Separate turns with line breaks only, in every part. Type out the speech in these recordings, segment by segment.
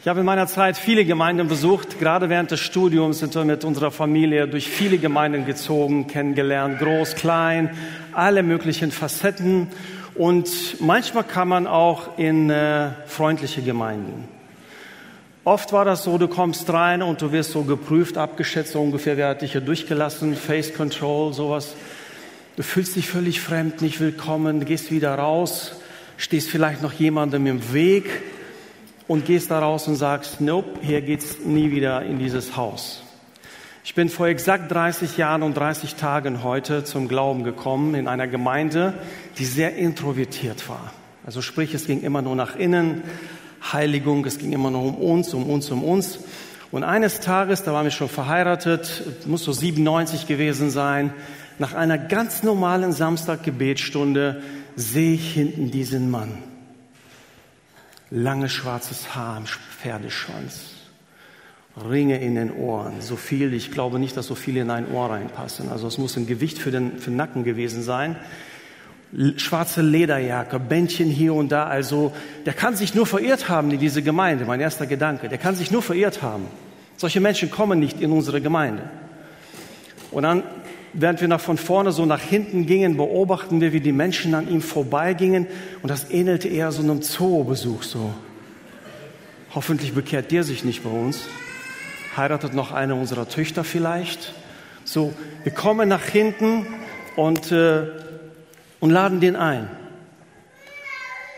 Ich habe in meiner Zeit viele Gemeinden besucht. Gerade während des Studiums sind wir mit unserer Familie durch viele Gemeinden gezogen, kennengelernt, groß, klein, alle möglichen Facetten. Und manchmal kam man auch in äh, freundliche Gemeinden. Oft war das so, du kommst rein und du wirst so geprüft, abgeschätzt, so ungefähr, wer hat dich hier durchgelassen, Face Control, sowas. Du fühlst dich völlig fremd, nicht willkommen, gehst wieder raus, stehst vielleicht noch jemandem im Weg und gehst da raus und sagst, nope, hier geht's nie wieder in dieses Haus. Ich bin vor exakt 30 Jahren und 30 Tagen heute zum Glauben gekommen in einer Gemeinde, die sehr introvertiert war. Also sprich, es ging immer nur nach innen, Heiligung, es ging immer nur um uns, um uns, um uns. Und eines Tages, da waren wir schon verheiratet, muss so 97 gewesen sein, nach einer ganz normalen Samstaggebetsstunde sehe ich hinten diesen Mann langes schwarzes Haar am Pferdeschwanz, Ringe in den Ohren, so viel, ich glaube nicht, dass so viele in ein Ohr reinpassen. Also es muss ein Gewicht für den, für den Nacken gewesen sein. Schwarze Lederjacke, Bändchen hier und da. Also der kann sich nur verirrt haben in diese Gemeinde, mein erster Gedanke. Der kann sich nur verirrt haben. Solche Menschen kommen nicht in unsere Gemeinde. Und dann während wir nach von vorne so nach hinten gingen, beobachten wir, wie die Menschen an ihm vorbeigingen. Und das ähnelte eher so einem Zoobesuch so. Hoffentlich bekehrt der sich nicht bei uns. Heiratet noch eine unserer Töchter vielleicht. So, wir kommen nach hinten und, äh, und laden den ein.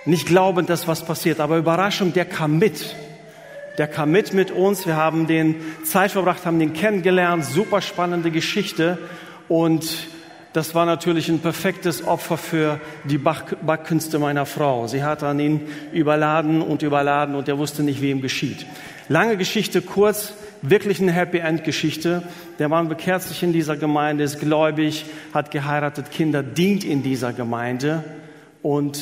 Nicht glaubend, dass was passiert, aber Überraschung, der kam mit. Der kam mit mit uns. Wir haben den Zeit verbracht, haben den kennengelernt. Super spannende Geschichte. Und das war natürlich ein perfektes Opfer für die Backkünste meiner Frau. Sie hat an ihn überladen und überladen und er wusste nicht, wie ihm geschieht. Lange Geschichte kurz, wirklich eine Happy End Geschichte. Der Mann bekehrt sich in dieser Gemeinde, ist gläubig, hat geheiratet, Kinder, dient in dieser Gemeinde und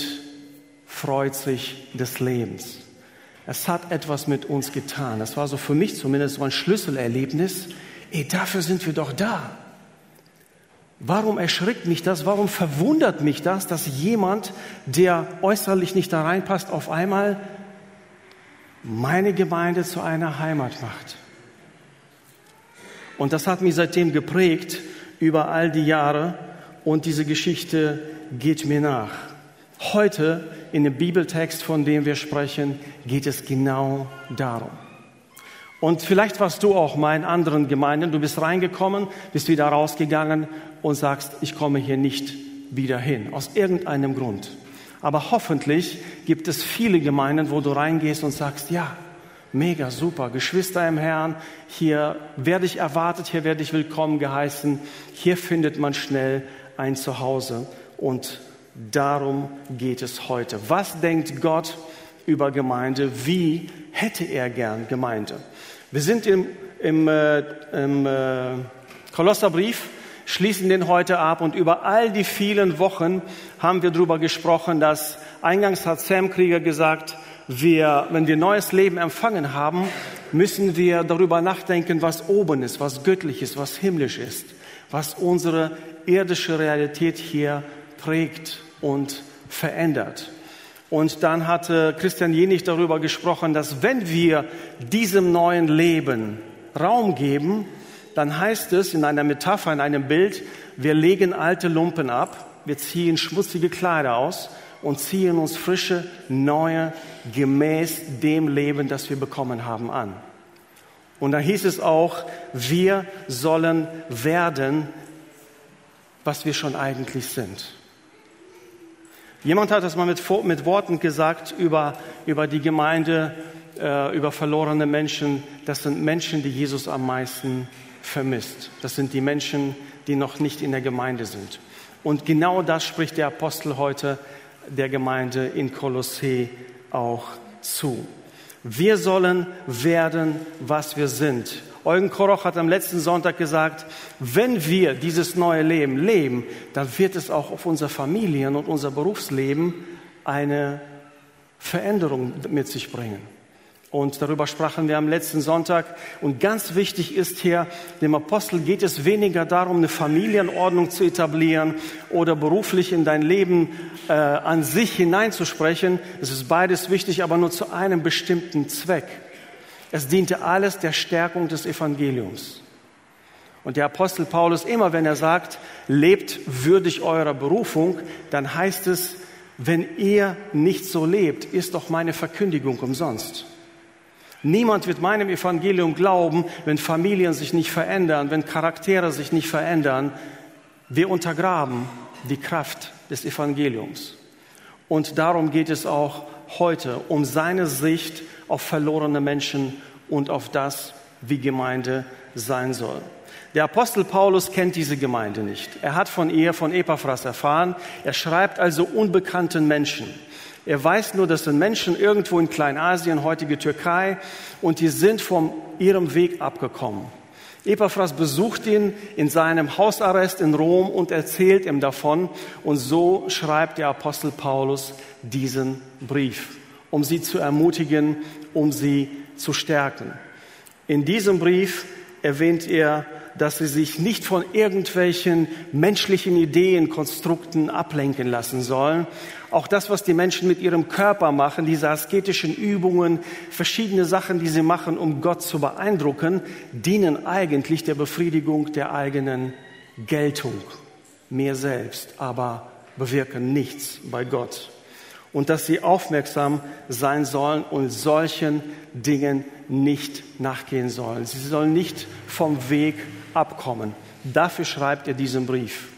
freut sich des Lebens. Es hat etwas mit uns getan. Das war so für mich zumindest so ein Schlüsselerlebnis. Ey, dafür sind wir doch da. Warum erschrickt mich das? Warum verwundert mich das, dass jemand, der äußerlich nicht da reinpasst, auf einmal meine Gemeinde zu einer Heimat macht? Und das hat mich seitdem geprägt über all die Jahre und diese Geschichte geht mir nach. Heute in dem Bibeltext, von dem wir sprechen, geht es genau darum. Und vielleicht warst du auch mal in anderen Gemeinden, du bist reingekommen, bist wieder rausgegangen und sagst, ich komme hier nicht wieder hin, aus irgendeinem Grund. Aber hoffentlich gibt es viele Gemeinden, wo du reingehst und sagst, ja, mega, super, Geschwister im Herrn, hier werde ich erwartet, hier werde ich willkommen geheißen, hier findet man schnell ein Zuhause und darum geht es heute. Was denkt Gott über Gemeinde? Wie hätte er gern Gemeinde? Wir sind im, im, äh, im äh, Kolosserbrief, schließen den heute ab und über all die vielen Wochen haben wir darüber gesprochen, dass eingangs hat Sam Krieger gesagt, wir, wenn wir neues Leben empfangen haben, müssen wir darüber nachdenken, was oben ist, was göttlich ist, was himmlisch ist, was unsere irdische Realität hier prägt und verändert. Und dann hatte Christian Jenig darüber gesprochen, dass wenn wir diesem neuen Leben Raum geben, dann heißt es in einer Metapher, in einem Bild, wir legen alte Lumpen ab, wir ziehen schmutzige Kleider aus und ziehen uns frische, neue, gemäß dem Leben, das wir bekommen haben, an. Und da hieß es auch, wir sollen werden, was wir schon eigentlich sind. Jemand hat das mal mit, mit Worten gesagt über, über die Gemeinde, äh, über verlorene Menschen. Das sind Menschen, die Jesus am meisten vermisst. Das sind die Menschen, die noch nicht in der Gemeinde sind. Und genau das spricht der Apostel heute der Gemeinde in Kolossee auch zu. Wir sollen werden, was wir sind. Eugen Koroch hat am letzten Sonntag gesagt, wenn wir dieses neue Leben leben, dann wird es auch auf unser Familien- und unser Berufsleben eine Veränderung mit sich bringen. Und darüber sprachen wir am letzten Sonntag. Und ganz wichtig ist hier, dem Apostel geht es weniger darum, eine Familienordnung zu etablieren oder beruflich in dein Leben äh, an sich hineinzusprechen. Es ist beides wichtig, aber nur zu einem bestimmten Zweck. Es diente alles der Stärkung des Evangeliums. Und der Apostel Paulus, immer wenn er sagt, lebt würdig eurer Berufung, dann heißt es, wenn ihr nicht so lebt, ist doch meine Verkündigung umsonst. Niemand wird meinem Evangelium glauben, wenn Familien sich nicht verändern, wenn Charaktere sich nicht verändern. Wir untergraben die Kraft des Evangeliums. Und darum geht es auch heute, um seine Sicht auf verlorene Menschen und auf das, wie Gemeinde sein soll. Der Apostel Paulus kennt diese Gemeinde nicht. Er hat von ihr, von Epaphras erfahren. Er schreibt also unbekannten Menschen. Er weiß nur, das sind Menschen irgendwo in Kleinasien, heutige Türkei, und die sind von ihrem Weg abgekommen. Epaphras besucht ihn in seinem Hausarrest in Rom und erzählt ihm davon. Und so schreibt der Apostel Paulus diesen Brief, um sie zu ermutigen, um sie zu stärken. In diesem Brief erwähnt er dass sie sich nicht von irgendwelchen menschlichen Ideen, Konstrukten ablenken lassen sollen. Auch das, was die Menschen mit ihrem Körper machen, diese asketischen Übungen, verschiedene Sachen, die sie machen, um Gott zu beeindrucken, dienen eigentlich der Befriedigung der eigenen Geltung, mehr selbst, aber bewirken nichts bei Gott. Und dass sie aufmerksam sein sollen und solchen Dingen nicht nachgehen sollen. Sie sollen nicht vom Weg abkommen. Dafür schreibt er diesen Brief.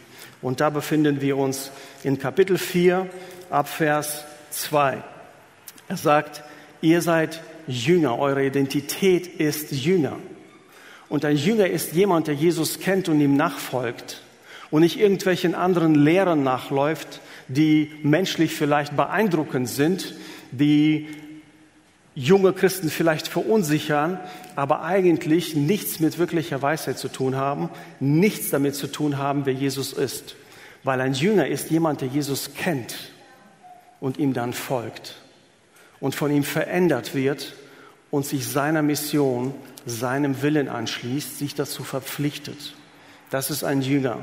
Und da befinden wir uns in Kapitel 4 ab Vers 2. Er sagt, ihr seid Jünger, eure Identität ist Jünger. Und ein Jünger ist jemand, der Jesus kennt und ihm nachfolgt und nicht irgendwelchen anderen Lehren nachläuft, die menschlich vielleicht beeindruckend sind, die junge Christen vielleicht verunsichern, aber eigentlich nichts mit wirklicher Weisheit zu tun haben, nichts damit zu tun haben, wer Jesus ist. Weil ein Jünger ist jemand, der Jesus kennt und ihm dann folgt und von ihm verändert wird und sich seiner Mission, seinem Willen anschließt, sich dazu verpflichtet. Das ist ein Jünger.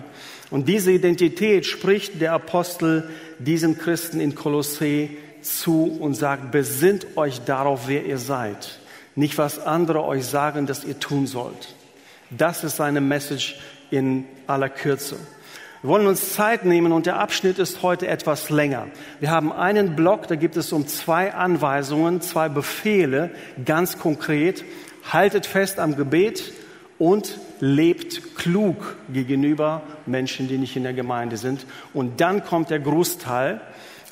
Und diese Identität spricht der Apostel diesem Christen in Kolossä zu und sagt, besinnt euch darauf, wer ihr seid. Nicht, was andere euch sagen, dass ihr tun sollt. Das ist seine Message in aller Kürze. Wir wollen uns Zeit nehmen und der Abschnitt ist heute etwas länger. Wir haben einen Block, da gibt es um zwei Anweisungen, zwei Befehle, ganz konkret. Haltet fest am Gebet und lebt klug gegenüber Menschen, die nicht in der Gemeinde sind. Und dann kommt der Großteil.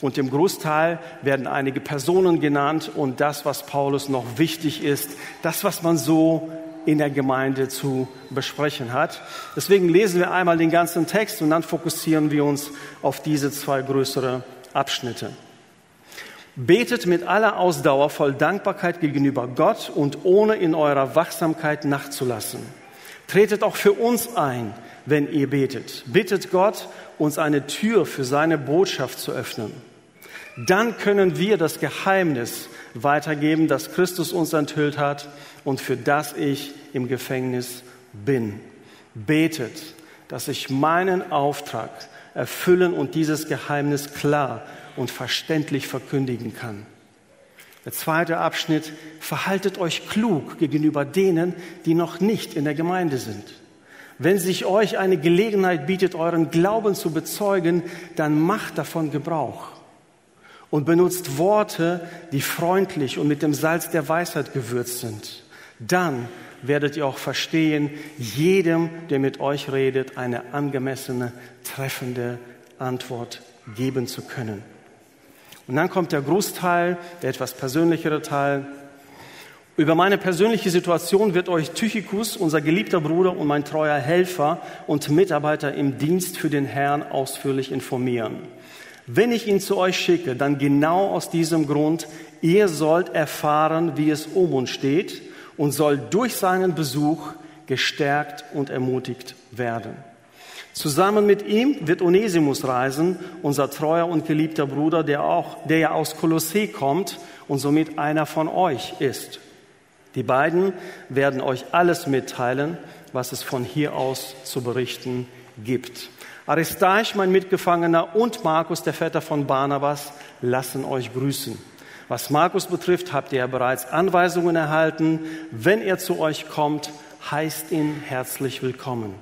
Und im Großteil werden einige Personen genannt und das, was Paulus noch wichtig ist, das, was man so in der Gemeinde zu besprechen hat. Deswegen lesen wir einmal den ganzen Text und dann fokussieren wir uns auf diese zwei größere Abschnitte. Betet mit aller Ausdauer voll Dankbarkeit gegenüber Gott und ohne in eurer Wachsamkeit nachzulassen. Tretet auch für uns ein, wenn ihr betet. Bittet Gott, uns eine Tür für seine Botschaft zu öffnen. Dann können wir das Geheimnis weitergeben, das Christus uns enthüllt hat und für das ich im Gefängnis bin. Betet, dass ich meinen Auftrag erfüllen und dieses Geheimnis klar und verständlich verkündigen kann. Der zweite Abschnitt, verhaltet euch klug gegenüber denen, die noch nicht in der Gemeinde sind. Wenn sich euch eine Gelegenheit bietet, euren Glauben zu bezeugen, dann macht davon Gebrauch und benutzt Worte, die freundlich und mit dem Salz der Weisheit gewürzt sind. Dann werdet ihr auch verstehen, jedem, der mit euch redet, eine angemessene, treffende Antwort geben zu können. Und dann kommt der Großteil, der etwas persönlichere Teil. Über meine persönliche Situation wird euch Tychicus, unser geliebter Bruder und mein treuer Helfer und Mitarbeiter im Dienst für den Herrn ausführlich informieren. Wenn ich ihn zu euch schicke, dann genau aus diesem Grund, ihr sollt erfahren, wie es um uns steht und soll durch seinen Besuch gestärkt und ermutigt werden. Zusammen mit ihm wird Onesimus reisen, unser treuer und geliebter Bruder, der auch, der ja aus Kolossee kommt und somit einer von euch ist. Die beiden werden euch alles mitteilen, was es von hier aus zu berichten gibt. Aristarch, mein Mitgefangener, und Markus, der Vetter von Barnabas, lassen euch grüßen. Was Markus betrifft, habt ihr ja bereits Anweisungen erhalten. Wenn er zu euch kommt, heißt ihn herzlich willkommen.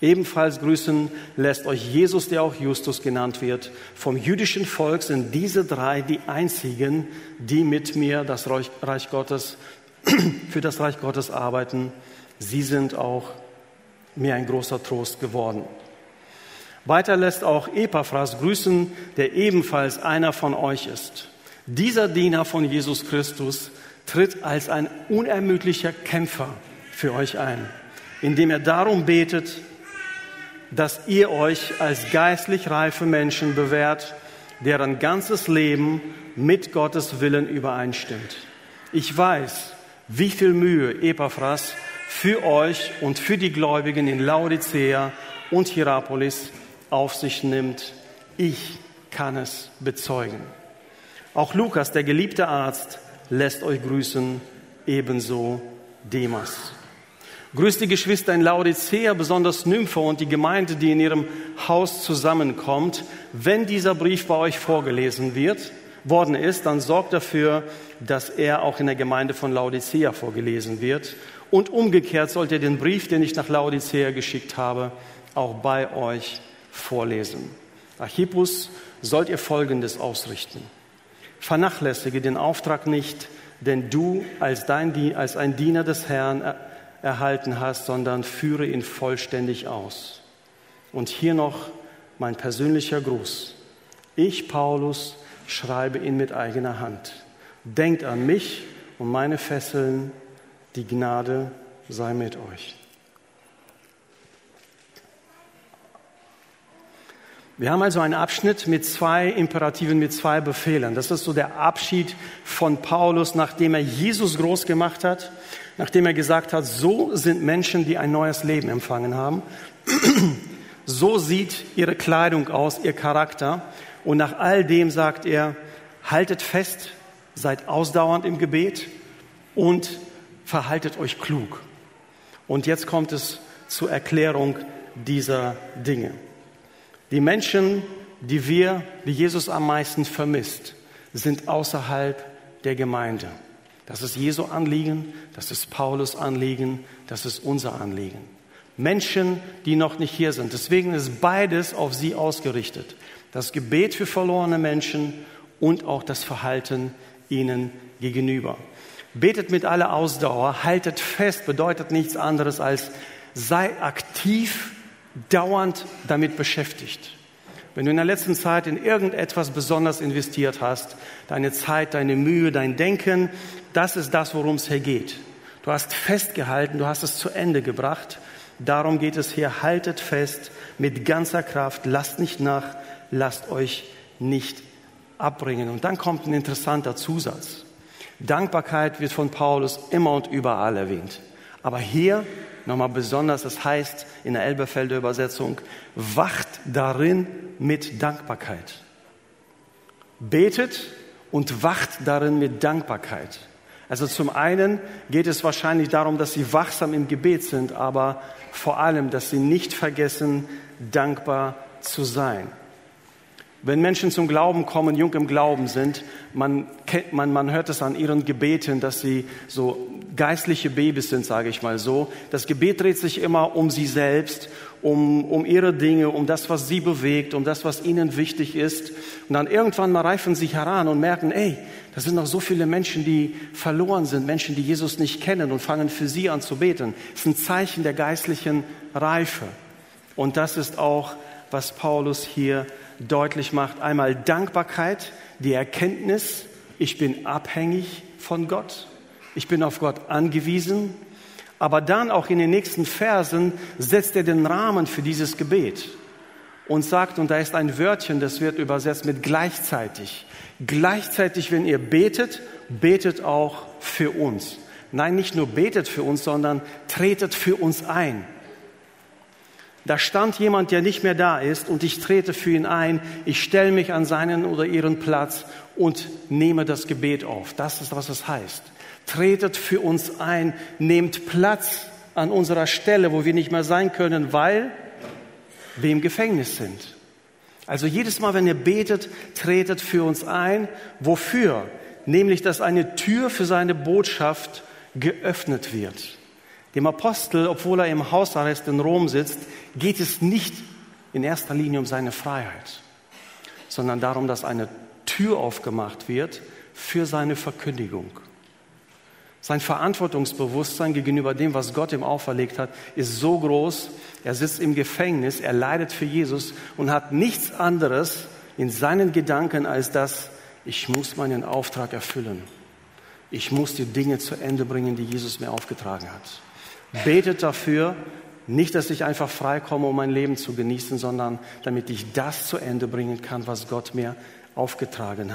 Ebenfalls grüßen lässt euch Jesus, der auch Justus genannt wird. Vom jüdischen Volk sind diese drei die einzigen, die mit mir das Reich Gottes, für das Reich Gottes arbeiten. Sie sind auch mir ein großer Trost geworden. Weiter lässt auch Epaphras grüßen, der ebenfalls einer von euch ist. Dieser Diener von Jesus Christus tritt als ein unermüdlicher Kämpfer für euch ein, indem er darum betet, dass ihr euch als geistlich reife Menschen bewährt, deren ganzes Leben mit Gottes Willen übereinstimmt. Ich weiß, wie viel Mühe Epaphras für euch und für die Gläubigen in Laodicea und Hierapolis auf sich nimmt. Ich kann es bezeugen. Auch Lukas, der geliebte Arzt, lässt euch grüßen, ebenso Demas. Grüßt die Geschwister in Laodicea, besonders Nymphe und die Gemeinde, die in ihrem Haus zusammenkommt. Wenn dieser Brief bei euch vorgelesen wird, worden ist, dann sorgt dafür, dass er auch in der Gemeinde von Laodicea vorgelesen wird. Und umgekehrt sollt ihr den Brief, den ich nach Laodicea geschickt habe, auch bei euch vorlesen. Archippus sollt ihr Folgendes ausrichten. Vernachlässige den Auftrag nicht, den du als, dein, als ein Diener des Herrn erhalten hast, sondern führe ihn vollständig aus. Und hier noch mein persönlicher Gruß. Ich, Paulus, schreibe ihn mit eigener Hand. Denkt an mich und meine Fesseln, die Gnade sei mit euch. Wir haben also einen Abschnitt mit zwei Imperativen, mit zwei Befehlen. Das ist so der Abschied von Paulus, nachdem er Jesus groß gemacht hat, nachdem er gesagt hat, so sind Menschen, die ein neues Leben empfangen haben. So sieht ihre Kleidung aus, ihr Charakter. Und nach all dem sagt er, haltet fest, seid ausdauernd im Gebet und verhaltet euch klug. Und jetzt kommt es zur Erklärung dieser Dinge. Die Menschen, die wir, die Jesus am meisten vermisst, sind außerhalb der Gemeinde. Das ist Jesu Anliegen, das ist Paulus Anliegen, das ist unser Anliegen. Menschen, die noch nicht hier sind. Deswegen ist beides auf sie ausgerichtet. Das Gebet für verlorene Menschen und auch das Verhalten ihnen gegenüber. Betet mit aller Ausdauer, haltet fest, bedeutet nichts anderes als sei aktiv dauernd damit beschäftigt. Wenn du in der letzten Zeit in irgendetwas besonders investiert hast, deine Zeit, deine Mühe, dein Denken, das ist das, worum es hier geht. Du hast festgehalten, du hast es zu Ende gebracht. Darum geht es hier. Haltet fest mit ganzer Kraft, lasst nicht nach, lasst euch nicht abbringen. Und dann kommt ein interessanter Zusatz. Dankbarkeit wird von Paulus immer und überall erwähnt. Aber hier nochmal besonders, das heißt in der Elberfelder Übersetzung, wacht darin mit Dankbarkeit. Betet und wacht darin mit Dankbarkeit. Also zum einen geht es wahrscheinlich darum, dass sie wachsam im Gebet sind, aber vor allem, dass sie nicht vergessen, dankbar zu sein. Wenn Menschen zum Glauben kommen, jung im Glauben sind, man, man, man hört es an ihren Gebeten, dass sie so geistliche Babys sind, sage ich mal so. Das Gebet dreht sich immer um sie selbst, um, um ihre Dinge, um das, was sie bewegt, um das, was ihnen wichtig ist. Und dann irgendwann mal reifen sie heran und merken, ey, das sind noch so viele Menschen, die verloren sind, Menschen, die Jesus nicht kennen und fangen für sie an zu beten. Das ist ein Zeichen der geistlichen Reife. Und das ist auch, was Paulus hier deutlich macht. Einmal Dankbarkeit, die Erkenntnis, ich bin abhängig von Gott, ich bin auf Gott angewiesen. Aber dann auch in den nächsten Versen setzt er den Rahmen für dieses Gebet und sagt, und da ist ein Wörtchen, das wird übersetzt mit gleichzeitig. Gleichzeitig, wenn ihr betet, betet auch für uns. Nein, nicht nur betet für uns, sondern tretet für uns ein. Da stand jemand, der nicht mehr da ist, und ich trete für ihn ein. Ich stelle mich an seinen oder ihren Platz und nehme das Gebet auf. Das ist, was es heißt. Tretet für uns ein, nehmt Platz an unserer Stelle, wo wir nicht mehr sein können, weil wir im Gefängnis sind. Also jedes Mal, wenn ihr betet, tretet für uns ein. Wofür? nämlich dass eine Tür für seine Botschaft geöffnet wird. Dem Apostel, obwohl er im Hausarrest in Rom sitzt, geht es nicht in erster Linie um seine Freiheit, sondern darum, dass eine Tür aufgemacht wird für seine Verkündigung. Sein Verantwortungsbewusstsein gegenüber dem, was Gott ihm auferlegt hat, ist so groß. Er sitzt im Gefängnis, er leidet für Jesus und hat nichts anderes in seinen Gedanken als das, ich muss meinen Auftrag erfüllen. Ich muss die Dinge zu Ende bringen, die Jesus mir aufgetragen hat. Betet dafür, nicht, dass ich einfach freikomme, um mein Leben zu genießen, sondern damit ich das zu Ende bringen kann, was Gott mir aufgetragen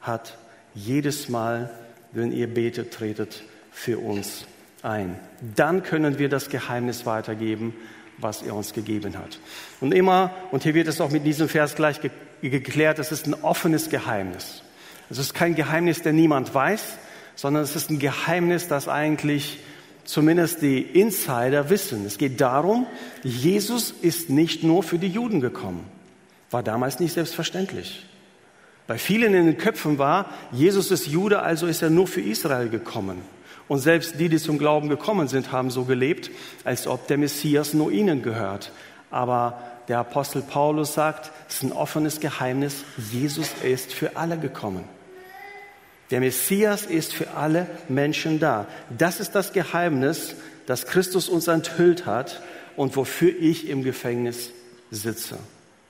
hat. Jedes Mal, wenn ihr betet, tretet für uns ein. Dann können wir das Geheimnis weitergeben, was er uns gegeben hat. Und immer, und hier wird es auch mit diesem Vers gleich ge geklärt, es ist ein offenes Geheimnis. Es ist kein Geheimnis, der niemand weiß, sondern es ist ein Geheimnis, das eigentlich zumindest die Insider wissen. Es geht darum, Jesus ist nicht nur für die Juden gekommen. War damals nicht selbstverständlich. Bei vielen in den Köpfen war, Jesus ist Jude, also ist er nur für Israel gekommen. Und selbst die, die zum Glauben gekommen sind, haben so gelebt, als ob der Messias nur ihnen gehört. Aber der Apostel Paulus sagt, es ist ein offenes Geheimnis, Jesus ist für alle gekommen. Der Messias ist für alle Menschen da. Das ist das Geheimnis, das Christus uns enthüllt hat und wofür ich im Gefängnis sitze.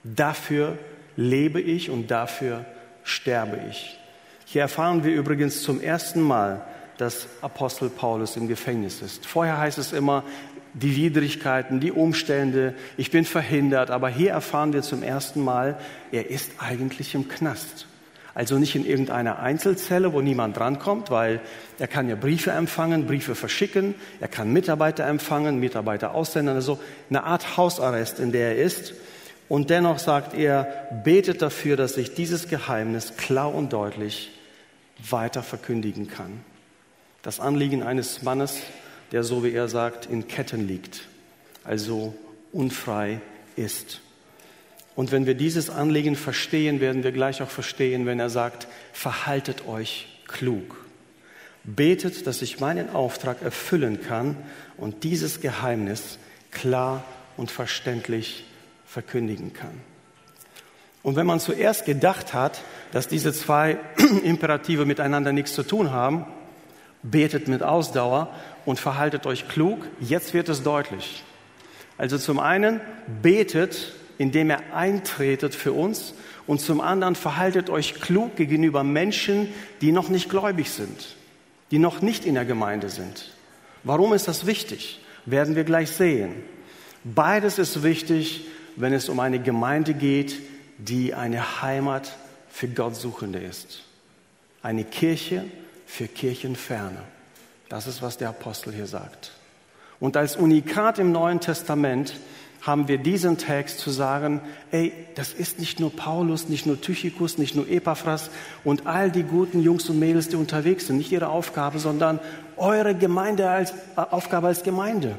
Dafür lebe ich und dafür sterbe ich. Hier erfahren wir übrigens zum ersten Mal, dass Apostel Paulus im Gefängnis ist. Vorher heißt es immer, die Widrigkeiten, die Umstände, ich bin verhindert, aber hier erfahren wir zum ersten Mal, er ist eigentlich im Knast. Also nicht in irgendeiner Einzelzelle, wo niemand drankommt, weil er kann ja Briefe empfangen, Briefe verschicken, er kann Mitarbeiter empfangen, Mitarbeiter aussenden, also eine Art Hausarrest, in der er ist. Und dennoch sagt er, betet dafür, dass ich dieses Geheimnis klar und deutlich weiter verkündigen kann. Das Anliegen eines Mannes, der, so wie er sagt, in Ketten liegt, also unfrei ist. Und wenn wir dieses Anliegen verstehen, werden wir gleich auch verstehen, wenn er sagt, verhaltet euch klug. Betet, dass ich meinen Auftrag erfüllen kann und dieses Geheimnis klar und verständlich verkündigen kann. Und wenn man zuerst gedacht hat, dass diese zwei Imperative miteinander nichts zu tun haben, betet mit Ausdauer und verhaltet euch klug, jetzt wird es deutlich. Also zum einen betet, indem er eintretet für uns und zum anderen verhaltet euch klug gegenüber Menschen, die noch nicht gläubig sind, die noch nicht in der Gemeinde sind. Warum ist das wichtig? Werden wir gleich sehen. Beides ist wichtig, wenn es um eine Gemeinde geht, die eine Heimat für Gott suchende ist. Eine Kirche für Kirchenferne. Das ist, was der Apostel hier sagt. Und als Unikat im Neuen Testament haben wir diesen Text zu sagen, ey, das ist nicht nur Paulus, nicht nur Tychikus, nicht nur Epaphras und all die guten Jungs und Mädels, die unterwegs sind, nicht ihre Aufgabe, sondern eure Gemeinde als, äh, Aufgabe als Gemeinde.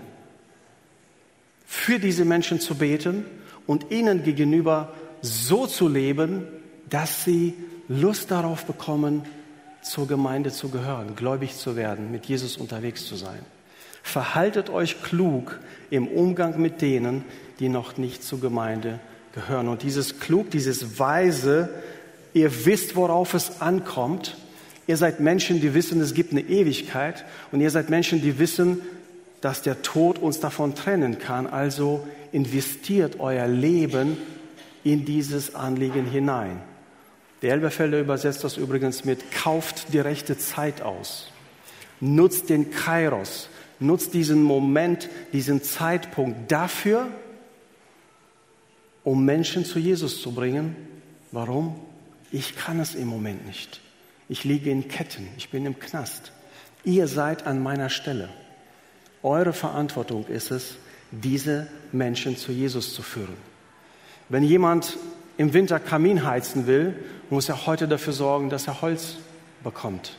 Für diese Menschen zu beten und ihnen gegenüber so zu leben, dass sie Lust darauf bekommen, zur Gemeinde zu gehören, gläubig zu werden, mit Jesus unterwegs zu sein. Verhaltet euch klug im Umgang mit denen, die noch nicht zur Gemeinde gehören. Und dieses klug, dieses weise, ihr wisst, worauf es ankommt. Ihr seid Menschen, die wissen, es gibt eine Ewigkeit. Und ihr seid Menschen, die wissen, dass der Tod uns davon trennen kann. Also investiert euer Leben in dieses Anliegen hinein. Der Elberfelder übersetzt das übrigens mit kauft die rechte Zeit aus. Nutzt den Kairos, nutzt diesen Moment, diesen Zeitpunkt dafür, um Menschen zu Jesus zu bringen. Warum? Ich kann es im Moment nicht. Ich liege in Ketten, ich bin im Knast. Ihr seid an meiner Stelle. Eure Verantwortung ist es, diese Menschen zu Jesus zu führen. Wenn jemand im Winter Kamin heizen will, muss er heute dafür sorgen, dass er Holz bekommt.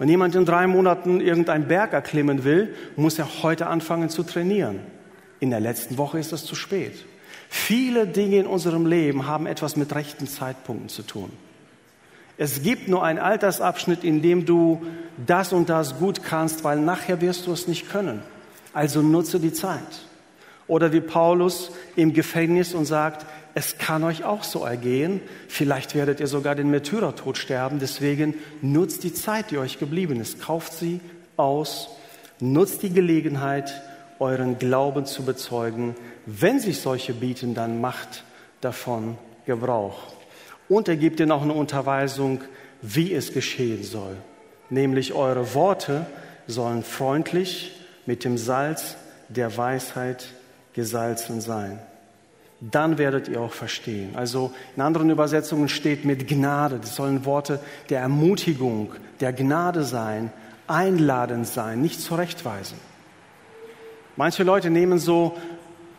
Wenn jemand in drei Monaten irgendeinen Berg erklimmen will, muss er heute anfangen zu trainieren. In der letzten Woche ist es zu spät. Viele Dinge in unserem Leben haben etwas mit rechten Zeitpunkten zu tun. Es gibt nur einen Altersabschnitt, in dem du das und das gut kannst, weil nachher wirst du es nicht können. Also nutze die Zeit. Oder wie Paulus im Gefängnis und sagt, es kann euch auch so ergehen. Vielleicht werdet ihr sogar den Märtyrertod sterben. Deswegen nutzt die Zeit, die euch geblieben ist. Kauft sie aus. Nutzt die Gelegenheit, euren Glauben zu bezeugen. Wenn sich solche bieten, dann macht davon Gebrauch. Und er gibt dir noch eine Unterweisung, wie es geschehen soll. Nämlich eure Worte sollen freundlich mit dem Salz der Weisheit gesalzen sein dann werdet ihr auch verstehen. Also in anderen Übersetzungen steht mit Gnade. Das sollen Worte der Ermutigung, der Gnade sein, einladend sein, nicht zurechtweisen. Manche Leute nehmen so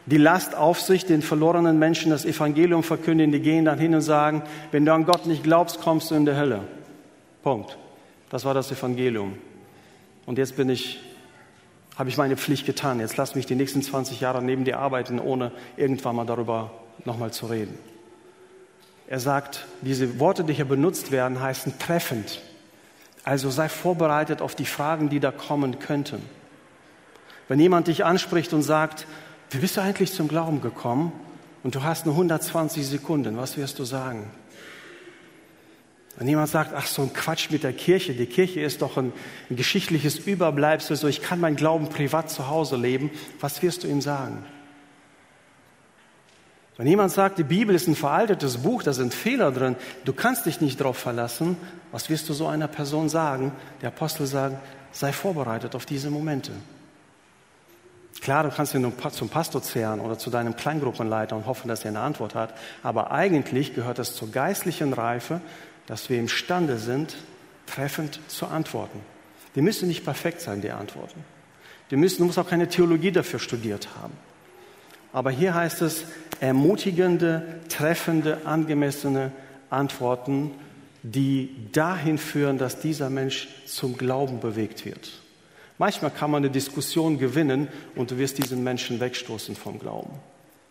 die Last auf sich, den verlorenen Menschen das Evangelium verkündigen, die gehen dann hin und sagen, wenn du an Gott nicht glaubst, kommst du in die Hölle. Punkt. Das war das Evangelium. Und jetzt bin ich habe ich meine Pflicht getan. Jetzt lass mich die nächsten 20 Jahre neben dir arbeiten, ohne irgendwann mal darüber nochmal zu reden. Er sagt, diese Worte, die hier benutzt werden, heißen treffend. Also sei vorbereitet auf die Fragen, die da kommen könnten. Wenn jemand dich anspricht und sagt, wie bist du eigentlich zum Glauben gekommen? Und du hast nur 120 Sekunden, was wirst du sagen? Wenn jemand sagt, ach so ein Quatsch mit der Kirche, die Kirche ist doch ein, ein geschichtliches Überbleibsel, so ich kann meinen Glauben privat zu Hause leben, was wirst du ihm sagen? Wenn jemand sagt, die Bibel ist ein veraltetes Buch, da sind Fehler drin, du kannst dich nicht darauf verlassen, was wirst du so einer Person sagen? Der Apostel sagt, sei vorbereitet auf diese Momente. Klar, du kannst ihn zum Pastor zehren oder zu deinem Kleingruppenleiter und hoffen, dass er eine Antwort hat, aber eigentlich gehört es zur geistlichen Reife, dass wir imstande sind, treffend zu antworten. Die müssen nicht perfekt sein, die Antworten. Die müssen, du musst auch keine Theologie dafür studiert haben. Aber hier heißt es ermutigende, treffende, angemessene Antworten, die dahin führen, dass dieser Mensch zum Glauben bewegt wird. Manchmal kann man eine Diskussion gewinnen und du wirst diesen Menschen wegstoßen vom Glauben.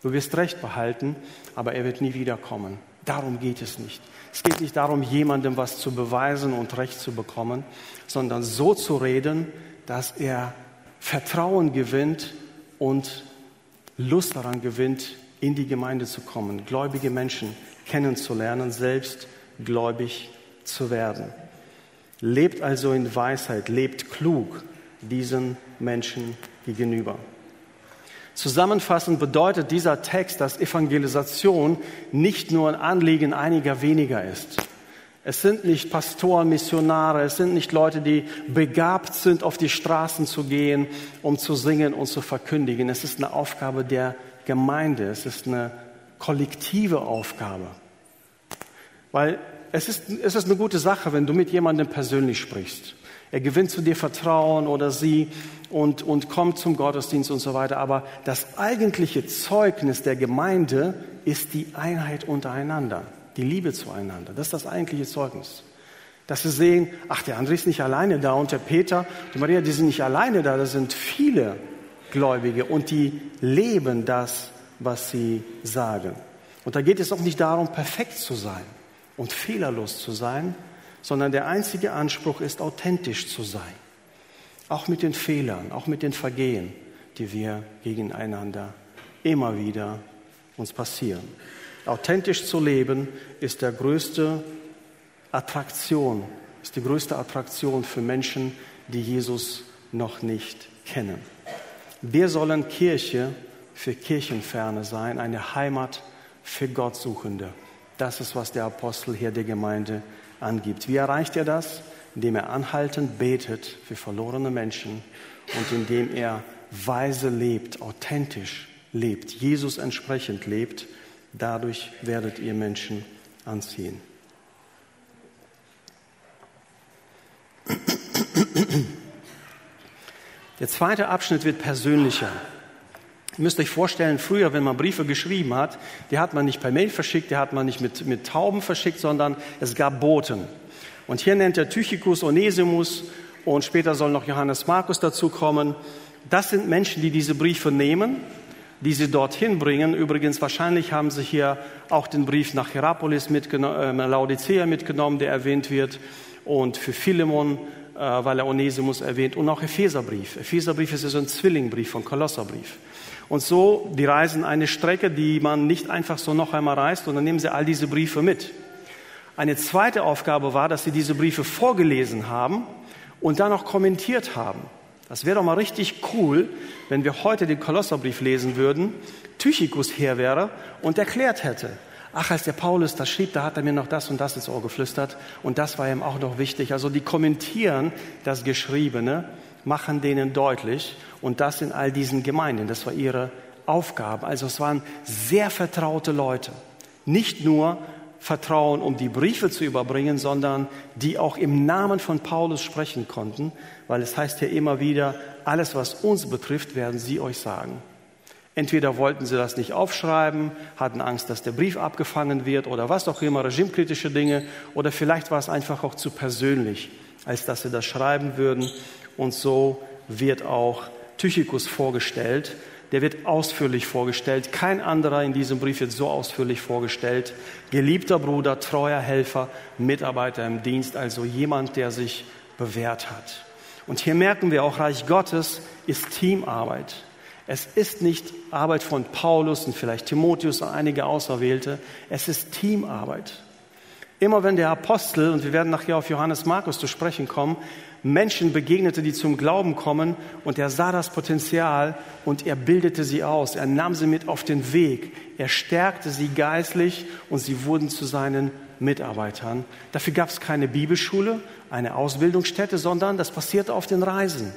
Du wirst Recht behalten, aber er wird nie wiederkommen. Darum geht es nicht. Es geht nicht darum, jemandem was zu beweisen und Recht zu bekommen, sondern so zu reden, dass er Vertrauen gewinnt und Lust daran gewinnt, in die Gemeinde zu kommen, gläubige Menschen kennenzulernen, selbst gläubig zu werden. Lebt also in Weisheit, lebt klug diesen Menschen gegenüber. Zusammenfassend bedeutet dieser Text, dass Evangelisation nicht nur ein Anliegen einiger weniger ist. Es sind nicht Pastoren, Missionare, es sind nicht Leute, die begabt sind, auf die Straßen zu gehen, um zu singen und zu verkündigen. Es ist eine Aufgabe der Gemeinde, es ist eine kollektive Aufgabe. Weil es ist, es ist eine gute Sache, wenn du mit jemandem persönlich sprichst. Er gewinnt zu dir Vertrauen oder sie und, und kommt zum Gottesdienst und so weiter. Aber das eigentliche Zeugnis der Gemeinde ist die Einheit untereinander, die Liebe zueinander. Das ist das eigentliche Zeugnis. Dass sie sehen, ach, der André ist nicht alleine da und der Peter, die Maria, die sind nicht alleine da, das sind viele Gläubige und die leben das, was sie sagen. Und da geht es auch nicht darum, perfekt zu sein und fehlerlos zu sein, sondern der einzige Anspruch ist, authentisch zu sein. Auch mit den Fehlern, auch mit den Vergehen, die wir gegeneinander immer wieder uns passieren. Authentisch zu leben ist der größte Attraktion, ist die größte Attraktion für Menschen, die Jesus noch nicht kennen. Wir sollen Kirche für Kirchenferne sein, eine Heimat für Gottsuchende. Das ist, was der Apostel hier der Gemeinde angibt. Wie erreicht er das? Indem er anhaltend betet für verlorene Menschen und indem er weise lebt, authentisch lebt, Jesus entsprechend lebt. Dadurch werdet ihr Menschen anziehen. Der zweite Abschnitt wird persönlicher. Ihr müsst euch vorstellen, früher, wenn man Briefe geschrieben hat, die hat man nicht per Mail verschickt, die hat man nicht mit, mit Tauben verschickt, sondern es gab Boten. Und hier nennt er Tychicus Onesimus und später soll noch Johannes Markus dazu kommen. Das sind Menschen, die diese Briefe nehmen, die sie dorthin bringen. Übrigens, wahrscheinlich haben sie hier auch den Brief nach Hierapolis mitgenommen, äh, Laodicea mitgenommen, der erwähnt wird, und für Philemon, äh, weil er Onesimus erwähnt, und auch Epheserbrief. Epheserbrief ist so ein Zwillingbrief von Kolosserbrief. Und so, die reisen eine Strecke, die man nicht einfach so noch einmal reist, und dann nehmen sie all diese Briefe mit. Eine zweite Aufgabe war, dass sie diese Briefe vorgelesen haben und dann noch kommentiert haben. Das wäre doch mal richtig cool, wenn wir heute den Kolosserbrief lesen würden, Tychikus her wäre und erklärt hätte. Ach, als der Paulus das schrieb, da hat er mir noch das und das ins Ohr geflüstert und das war ihm auch noch wichtig. Also die kommentieren das Geschriebene, machen denen deutlich und das in all diesen Gemeinden. Das war ihre Aufgabe. Also es waren sehr vertraute Leute. Nicht nur Vertrauen, um die Briefe zu überbringen, sondern die auch im Namen von Paulus sprechen konnten, weil es heißt ja immer wieder, alles, was uns betrifft, werden sie euch sagen. Entweder wollten sie das nicht aufschreiben, hatten Angst, dass der Brief abgefangen wird oder was auch immer, regimekritische Dinge, oder vielleicht war es einfach auch zu persönlich, als dass sie das schreiben würden. Und so wird auch Tychicus vorgestellt, der wird ausführlich vorgestellt. Kein anderer in diesem Brief wird so ausführlich vorgestellt. Geliebter Bruder, treuer Helfer, Mitarbeiter im Dienst, also jemand, der sich bewährt hat. Und hier merken wir auch, Reich Gottes ist Teamarbeit. Es ist nicht Arbeit von Paulus und vielleicht Timotheus und einige Auserwählte. Es ist Teamarbeit. Immer wenn der Apostel, und wir werden nachher auf Johannes Markus zu sprechen kommen, Menschen begegnete, die zum Glauben kommen und er sah das Potenzial und er bildete sie aus. Er nahm sie mit auf den Weg. Er stärkte sie geistlich und sie wurden zu seinen Mitarbeitern. Dafür gab es keine Bibelschule, eine Ausbildungsstätte, sondern das passierte auf den Reisen.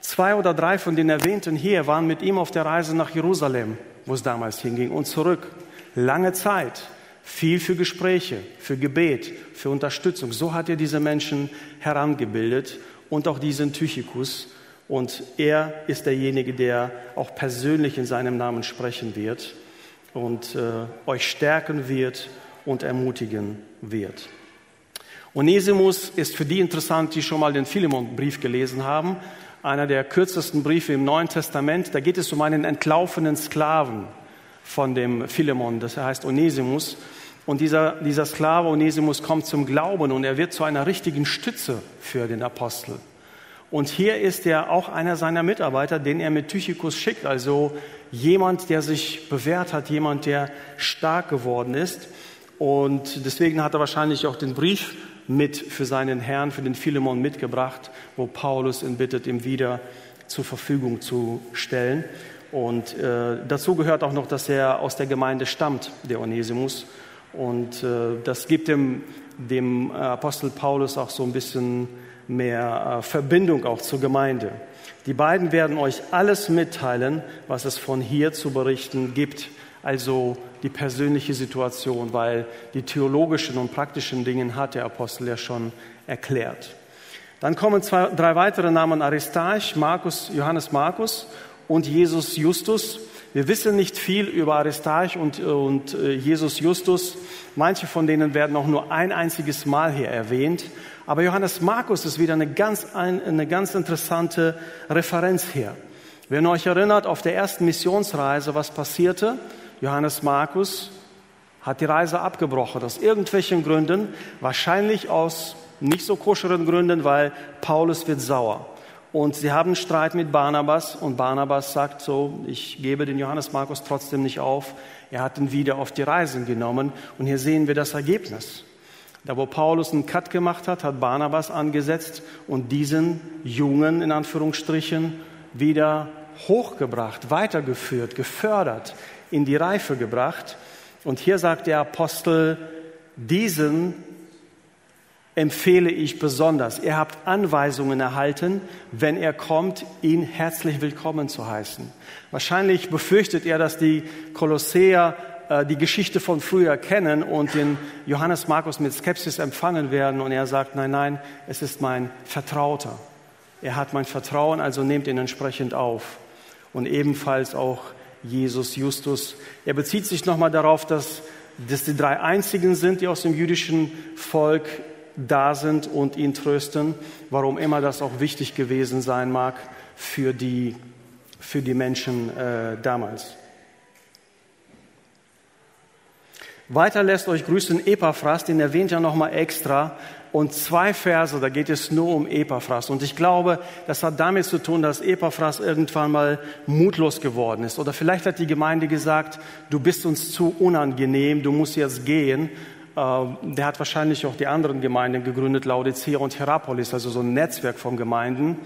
Zwei oder drei von den erwähnten hier waren mit ihm auf der Reise nach Jerusalem, wo es damals hinging, und zurück. Lange Zeit. Viel für Gespräche, für Gebet, für Unterstützung. So hat er diese Menschen herangebildet und auch diesen Tychikus. Und er ist derjenige, der auch persönlich in seinem Namen sprechen wird und äh, euch stärken wird und ermutigen wird. Onesimus ist für die interessant, die schon mal den Philemon-Brief gelesen haben. Einer der kürzesten Briefe im Neuen Testament. Da geht es um einen entlaufenen Sklaven von dem Philemon, das heißt Onesimus. Und dieser, dieser Sklave Onesimus kommt zum Glauben und er wird zu einer richtigen Stütze für den Apostel. Und hier ist er auch einer seiner Mitarbeiter, den er mit Tychicus schickt, also jemand, der sich bewährt hat, jemand, der stark geworden ist. Und deswegen hat er wahrscheinlich auch den Brief mit für seinen Herrn, für den Philemon mitgebracht, wo Paulus ihn bittet, ihm wieder zur Verfügung zu stellen. Und äh, dazu gehört auch noch, dass er aus der Gemeinde stammt, der Onesimus. Und äh, das gibt dem, dem Apostel Paulus auch so ein bisschen mehr äh, Verbindung auch zur Gemeinde. Die beiden werden euch alles mitteilen, was es von hier zu berichten gibt. Also die persönliche Situation, weil die theologischen und praktischen Dinge hat der Apostel ja schon erklärt. Dann kommen zwei, drei weitere Namen Aristarch, Markus, Johannes Markus und Jesus Justus. Wir wissen nicht viel über Aristarch und, und äh, Jesus Justus. Manche von denen werden auch nur ein einziges Mal hier erwähnt. Aber Johannes Markus ist wieder eine ganz, eine ganz interessante Referenz hier. Wenn ihr euch erinnert, auf der ersten Missionsreise, was passierte? Johannes Markus hat die Reise abgebrochen, aus irgendwelchen Gründen, wahrscheinlich aus nicht so koscheren Gründen, weil Paulus wird sauer. Und sie haben Streit mit Barnabas und Barnabas sagt so, ich gebe den Johannes Markus trotzdem nicht auf. Er hat ihn wieder auf die Reisen genommen und hier sehen wir das Ergebnis. Da wo Paulus einen Cut gemacht hat, hat Barnabas angesetzt und diesen Jungen in Anführungsstrichen wieder hochgebracht, weitergeführt, gefördert, in die Reife gebracht. Und hier sagt der Apostel, diesen empfehle ich besonders. Ihr habt Anweisungen erhalten, wenn er kommt, ihn herzlich willkommen zu heißen. Wahrscheinlich befürchtet er, dass die Kolosseer äh, die Geschichte von früher kennen und den Johannes Markus mit Skepsis empfangen werden. Und er sagt, nein, nein, es ist mein Vertrauter. Er hat mein Vertrauen, also nehmt ihn entsprechend auf. Und ebenfalls auch Jesus Justus. Er bezieht sich nochmal darauf, dass das die drei einzigen sind, die aus dem jüdischen Volk da sind und ihn trösten, warum immer das auch wichtig gewesen sein mag für die für die Menschen äh, damals. Weiter lässt euch grüßen Epaphras, den erwähnt er nochmal extra. Und zwei Verse, da geht es nur um Epaphras. Und ich glaube, das hat damit zu tun, dass Epaphras irgendwann mal mutlos geworden ist. Oder vielleicht hat die Gemeinde gesagt, du bist uns zu unangenehm, du musst jetzt gehen. Äh, der hat wahrscheinlich auch die anderen Gemeinden gegründet, Laodicea und Hierapolis, also so ein Netzwerk von Gemeinden.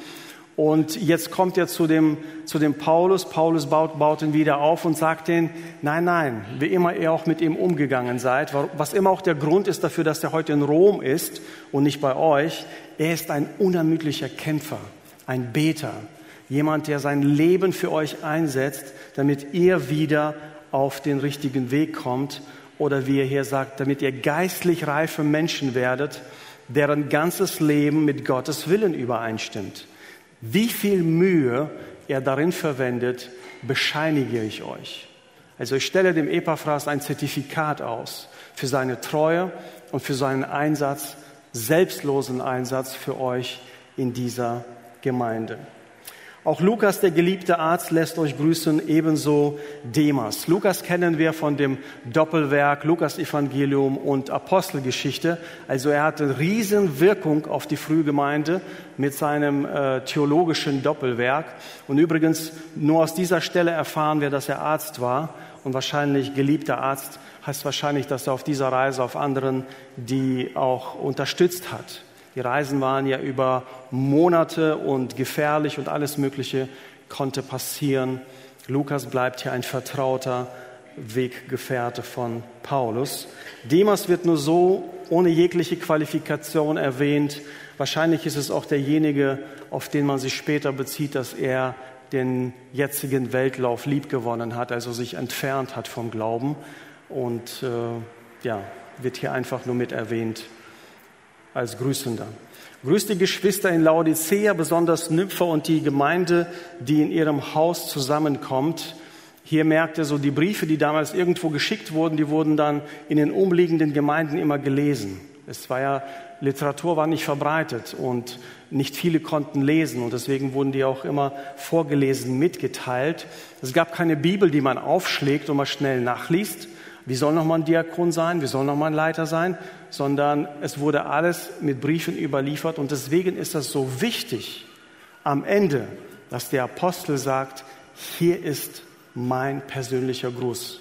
Und jetzt kommt er zu dem, zu dem Paulus. Paulus baut, baut ihn wieder auf und sagt ihn, nein, nein, wie immer ihr auch mit ihm umgegangen seid, was immer auch der Grund ist dafür, dass er heute in Rom ist und nicht bei euch, er ist ein unermüdlicher Kämpfer, ein Beter, jemand, der sein Leben für euch einsetzt, damit ihr wieder auf den richtigen Weg kommt oder wie er hier sagt, damit ihr geistlich reife Menschen werdet, deren ganzes Leben mit Gottes Willen übereinstimmt. Wie viel Mühe er darin verwendet, bescheinige ich euch. Also ich stelle dem Epaphras ein Zertifikat aus für seine Treue und für seinen Einsatz, selbstlosen Einsatz für euch in dieser Gemeinde. Auch Lukas, der geliebte Arzt, lässt euch grüßen, ebenso Demas. Lukas kennen wir von dem Doppelwerk Lukas Evangelium und Apostelgeschichte. Also er hatte riesen Wirkung auf die Frühgemeinde mit seinem äh, theologischen Doppelwerk. Und übrigens, nur aus dieser Stelle erfahren wir, dass er Arzt war und wahrscheinlich geliebter Arzt heißt wahrscheinlich, dass er auf dieser Reise auf anderen die auch unterstützt hat. Die Reisen waren ja über Monate und gefährlich und alles Mögliche konnte passieren. Lukas bleibt hier ein vertrauter Weggefährte von Paulus. Demas wird nur so ohne jegliche Qualifikation erwähnt. Wahrscheinlich ist es auch derjenige, auf den man sich später bezieht, dass er den jetzigen Weltlauf liebgewonnen hat, also sich entfernt hat vom Glauben und äh, ja, wird hier einfach nur mit erwähnt als Grüßender. Grüßt die Geschwister in Laodicea, besonders Nympher und die Gemeinde, die in ihrem Haus zusammenkommt. Hier merkt er so, die Briefe, die damals irgendwo geschickt wurden, die wurden dann in den umliegenden Gemeinden immer gelesen. Es war ja, Literatur war nicht verbreitet und nicht viele konnten lesen und deswegen wurden die auch immer vorgelesen, mitgeteilt. Es gab keine Bibel, die man aufschlägt und mal schnell nachliest, wie soll noch mal ein Diakon sein? Wie soll noch mal ein Leiter sein? Sondern es wurde alles mit Briefen überliefert und deswegen ist das so wichtig am Ende, dass der Apostel sagt, hier ist mein persönlicher Gruß.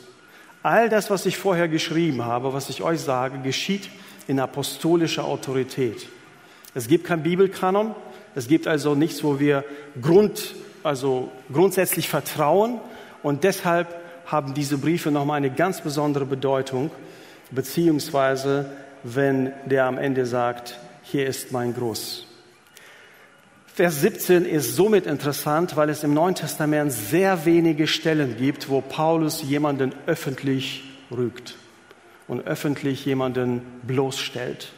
All das, was ich vorher geschrieben habe, was ich euch sage, geschieht in apostolischer Autorität. Es gibt kein Bibelkanon, es gibt also nichts, wo wir Grund, also grundsätzlich vertrauen und deshalb haben diese Briefe nochmal eine ganz besondere Bedeutung, beziehungsweise wenn der am Ende sagt, hier ist mein Gruß. Vers 17 ist somit interessant, weil es im Neuen Testament sehr wenige Stellen gibt, wo Paulus jemanden öffentlich rügt und öffentlich jemanden bloßstellt.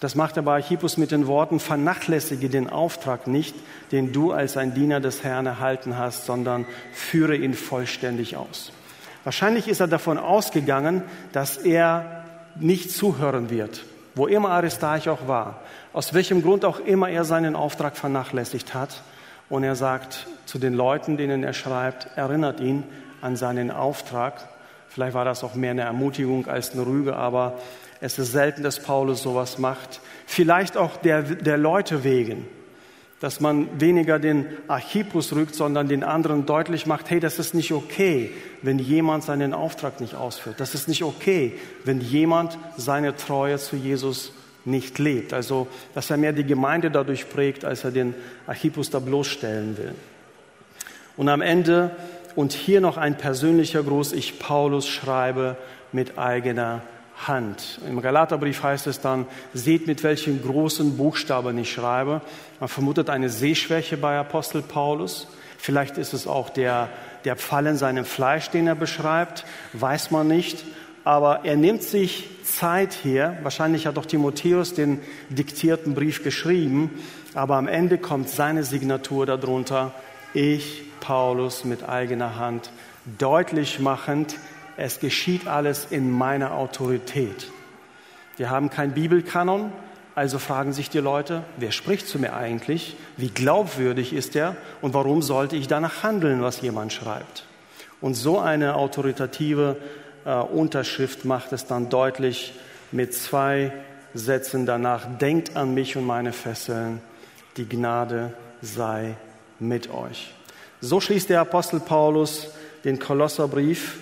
Das macht er bei Archippus mit den Worten, vernachlässige den Auftrag nicht, den du als ein Diener des Herrn erhalten hast, sondern führe ihn vollständig aus. Wahrscheinlich ist er davon ausgegangen, dass er nicht zuhören wird, wo immer Aristarch auch war, aus welchem Grund auch immer er seinen Auftrag vernachlässigt hat. Und er sagt zu den Leuten, denen er schreibt, erinnert ihn an seinen Auftrag. Vielleicht war das auch mehr eine Ermutigung als eine Rüge, aber es ist selten, dass Paulus sowas macht. Vielleicht auch der, der Leute wegen dass man weniger den Archippus rückt, sondern den anderen deutlich macht, hey, das ist nicht okay, wenn jemand seinen Auftrag nicht ausführt. Das ist nicht okay, wenn jemand seine Treue zu Jesus nicht lebt. Also, dass er mehr die Gemeinde dadurch prägt, als er den Archippus da bloßstellen will. Und am Ende, und hier noch ein persönlicher Gruß, ich Paulus schreibe mit eigener Hand. Im Galaterbrief heißt es dann, seht mit welchen großen Buchstaben ich schreibe. Man vermutet eine Sehschwäche bei Apostel Paulus. Vielleicht ist es auch der, der Pfall in seinem Fleisch, den er beschreibt. Weiß man nicht. Aber er nimmt sich Zeit hier. Wahrscheinlich hat auch Timotheus den diktierten Brief geschrieben. Aber am Ende kommt seine Signatur darunter. Ich, Paulus, mit eigener Hand, deutlich machend, es geschieht alles in meiner Autorität. Wir haben kein Bibelkanon, Also fragen sich die Leute, wer spricht zu mir eigentlich? Wie glaubwürdig ist er? Und warum sollte ich danach handeln, was jemand schreibt? Und so eine autoritative äh, Unterschrift macht es dann deutlich mit zwei Sätzen danach. Denkt an mich und meine Fesseln. Die Gnade sei mit euch. So schließt der Apostel Paulus den Kolosserbrief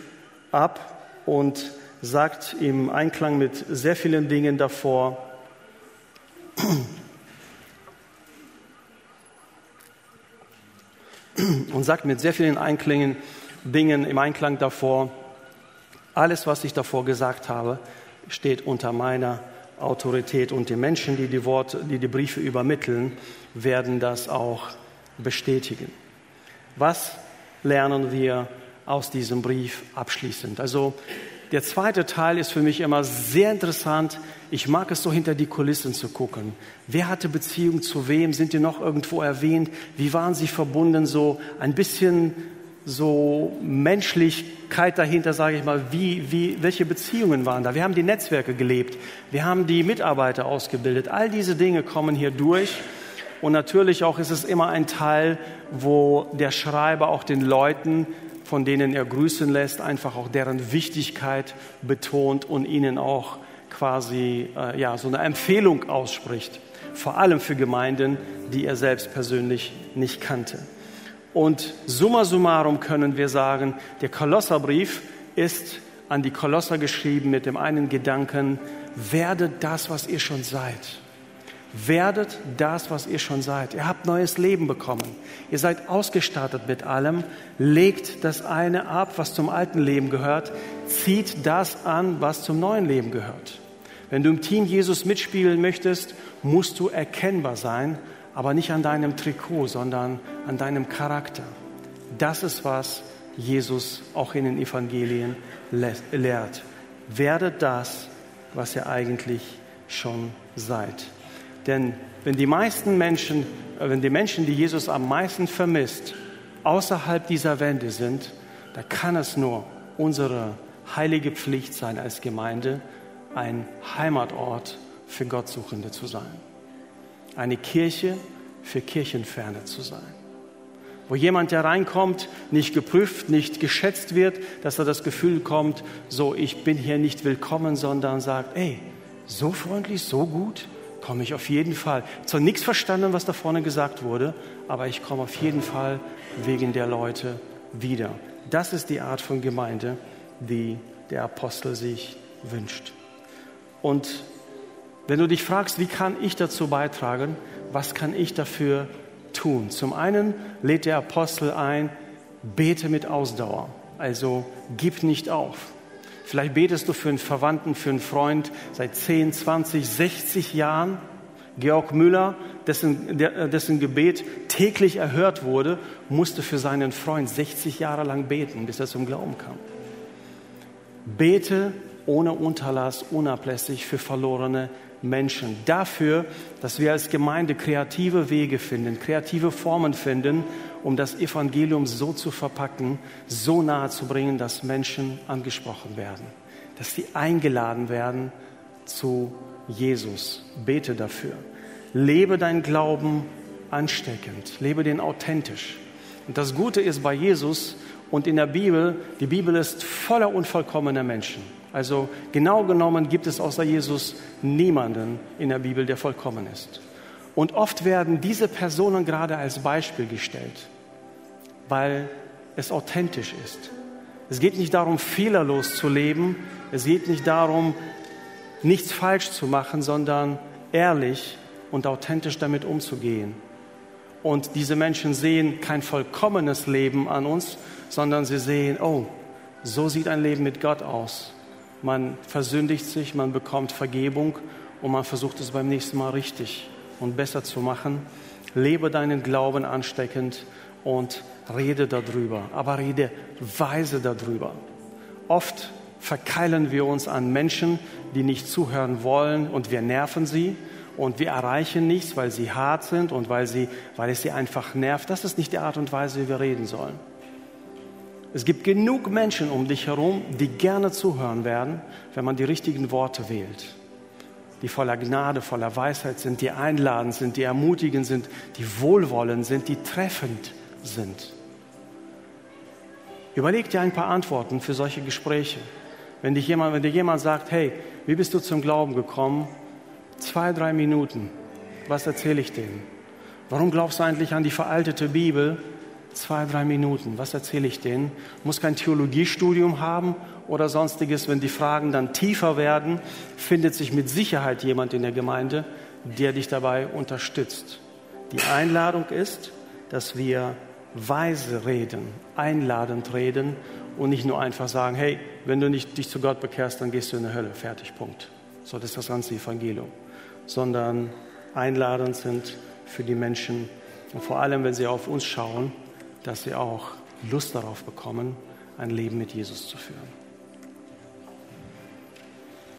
ab und sagt im Einklang mit sehr vielen Dingen davor, und sagt mit sehr vielen Einklingen, Dingen im Einklang davor, alles, was ich davor gesagt habe, steht unter meiner Autorität und die Menschen, die die Worte, die die Briefe übermitteln, werden das auch bestätigen. Was lernen wir aus diesem Brief abschließend? Also der zweite Teil ist für mich immer sehr interessant. Ich mag es so hinter die Kulissen zu gucken. Wer hatte Beziehung zu wem? Sind die noch irgendwo erwähnt? Wie waren sie verbunden? So ein bisschen so Menschlichkeit dahinter, sage ich mal. Wie, wie, welche Beziehungen waren da? Wir haben die Netzwerke gelebt. Wir haben die Mitarbeiter ausgebildet. All diese Dinge kommen hier durch. Und natürlich auch ist es immer ein Teil, wo der Schreiber auch den Leuten von denen er grüßen lässt, einfach auch deren Wichtigkeit betont und ihnen auch quasi äh, ja, so eine Empfehlung ausspricht, vor allem für Gemeinden, die er selbst persönlich nicht kannte. Und summa summarum können wir sagen, der Kolosserbrief ist an die Kolosser geschrieben mit dem einen Gedanken, werdet das, was ihr schon seid. Werdet das, was ihr schon seid. Ihr habt neues Leben bekommen. Ihr seid ausgestattet mit allem. Legt das eine ab, was zum alten Leben gehört. Zieht das an, was zum neuen Leben gehört. Wenn du im Team Jesus mitspielen möchtest, musst du erkennbar sein, aber nicht an deinem Trikot, sondern an deinem Charakter. Das ist, was Jesus auch in den Evangelien lehrt. Werdet das, was ihr eigentlich schon seid. Denn wenn die meisten Menschen, äh, wenn die Menschen, die Jesus am meisten vermisst, außerhalb dieser Wände sind, da kann es nur unsere heilige Pflicht sein als Gemeinde, ein Heimatort für Gottsuchende zu sein. Eine Kirche für Kirchenferne zu sein. Wo jemand, der reinkommt, nicht geprüft, nicht geschätzt wird, dass er das Gefühl kommt, so, ich bin hier nicht willkommen, sondern sagt, ey, so freundlich, so gut, komme ich auf jeden Fall. Zwar nichts verstanden, was da vorne gesagt wurde, aber ich komme auf jeden Fall wegen der Leute wieder. Das ist die Art von Gemeinde, die der Apostel sich wünscht. Und wenn du dich fragst, wie kann ich dazu beitragen, was kann ich dafür tun? Zum einen lädt der Apostel ein, bete mit Ausdauer, also gib nicht auf. Vielleicht betest du für einen Verwandten, für einen Freund seit 10, 20, 60 Jahren. Georg Müller, dessen, dessen Gebet täglich erhört wurde, musste für seinen Freund 60 Jahre lang beten, bis er zum Glauben kam. Bete ohne Unterlass, unablässig für verlorene Menschen. Dafür, dass wir als Gemeinde kreative Wege finden, kreative Formen finden, um das Evangelium so zu verpacken, so nahe zu bringen, dass Menschen angesprochen werden, dass sie eingeladen werden zu Jesus. Bete dafür. Lebe dein Glauben ansteckend, lebe den authentisch. Und das Gute ist bei Jesus und in der Bibel, die Bibel ist voller unvollkommener Menschen. Also genau genommen gibt es außer Jesus niemanden in der Bibel, der vollkommen ist. Und oft werden diese Personen gerade als Beispiel gestellt, weil es authentisch ist. Es geht nicht darum, fehlerlos zu leben. Es geht nicht darum, nichts falsch zu machen, sondern ehrlich und authentisch damit umzugehen. Und diese Menschen sehen kein vollkommenes Leben an uns, sondern sie sehen, oh, so sieht ein Leben mit Gott aus. Man versündigt sich, man bekommt Vergebung und man versucht es beim nächsten Mal richtig und besser zu machen. Lebe deinen Glauben ansteckend und rede darüber, aber rede weise darüber. Oft verkeilen wir uns an Menschen, die nicht zuhören wollen und wir nerven sie und wir erreichen nichts, weil sie hart sind und weil, sie, weil es sie einfach nervt. Das ist nicht die Art und Weise, wie wir reden sollen. Es gibt genug Menschen um dich herum, die gerne zuhören werden, wenn man die richtigen Worte wählt. Die voller Gnade, voller Weisheit sind, die einladend sind, die ermutigend sind, die wohlwollend sind, die treffend sind. Überleg dir ein paar Antworten für solche Gespräche. Wenn, dich jemand, wenn dir jemand sagt, hey, wie bist du zum Glauben gekommen? Zwei, drei Minuten. Was erzähle ich denen? Warum glaubst du eigentlich an die veraltete Bibel? Zwei, drei Minuten. Was erzähle ich denen? Muss kein Theologiestudium haben oder sonstiges. Wenn die Fragen dann tiefer werden, findet sich mit Sicherheit jemand in der Gemeinde, der dich dabei unterstützt. Die Einladung ist, dass wir weise reden, einladend reden und nicht nur einfach sagen, hey, wenn du nicht dich zu Gott bekehrst, dann gehst du in die Hölle. Fertig, Punkt. So, das ist das ganze Evangelium. Sondern einladend sind für die Menschen und vor allem, wenn sie auf uns schauen, dass sie auch Lust darauf bekommen, ein Leben mit Jesus zu führen.